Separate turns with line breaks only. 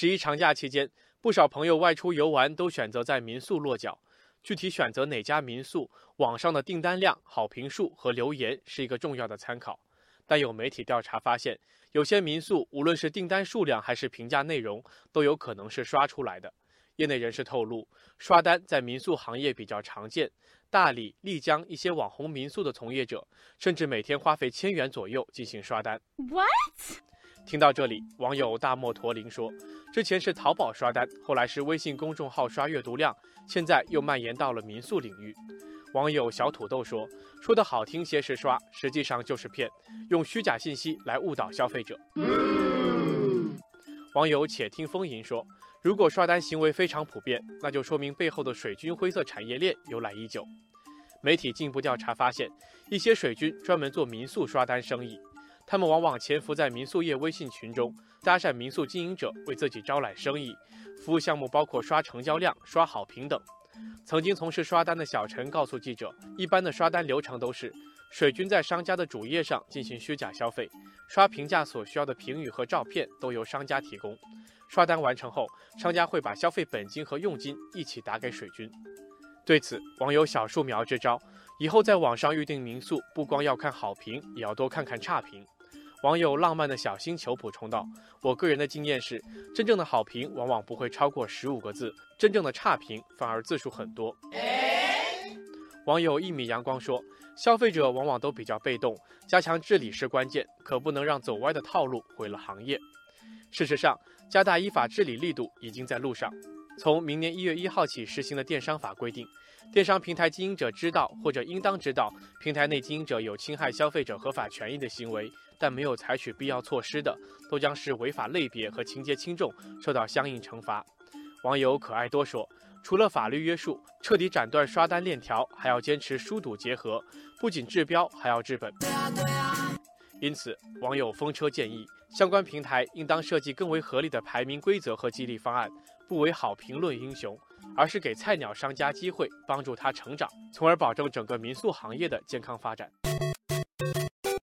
十一长假期间，不少朋友外出游玩都选择在民宿落脚。具体选择哪家民宿，网上的订单量、好评数和留言是一个重要的参考。但有媒体调查发现，有些民宿无论是订单数量还是评价内容，都有可能是刷出来的。业内人士透露，刷单在民宿行业比较常见，大理、丽江一些网红民宿的从业者，甚至每天花费千元左右进行刷单。
What？
听到这里，网友大漠驼铃说：“之前是淘宝刷单，后来是微信公众号刷阅读量，现在又蔓延到了民宿领域。”网友小土豆说：“说的好听些是刷，实际上就是骗，用虚假信息来误导消费者。”网友且听风吟说：“如果刷单行为非常普遍，那就说明背后的水军灰色产业链由来已久。”媒体进一步调查发现，一些水军专门做民宿刷单生意。他们往往潜伏在民宿业微信群中，搭讪民宿经营者，为自己招揽生意。服务项目包括刷成交量、刷好评等。曾经从事刷单的小陈告诉记者，一般的刷单流程都是：水军在商家的主页上进行虚假消费，刷评价所需要的评语和照片都由商家提供。刷单完成后，商家会把消费本金和佣金一起打给水军。对此，网友小树苗支招：以后在网上预订民宿，不光要看好评，也要多看看差评。网友浪漫的小星球补充道：“我个人的经验是，真正的好评往往不会超过十五个字，真正的差评反而字数很多。”网友一米阳光说：“消费者往往都比较被动，加强治理是关键，可不能让走歪的套路毁了行业。”事实上，加大依法治理力度已经在路上。从明年一月一号起实行的电商法规定，电商平台经营者知道或者应当知道平台内经营者有侵害消费者合法权益的行为，但没有采取必要措施的，都将是违法类别和情节轻重，受到相应惩罚。网友可爱多说，除了法律约束，彻底斩断刷单链条，还要坚持疏堵结合，不仅治标，还要治本。因此，网友风车建议，相关平台应当设计更为合理的排名规则和激励方案，不为好评论英雄，而是给菜鸟商家机会，帮助他成长，从而保证整个民宿行业的健康发展。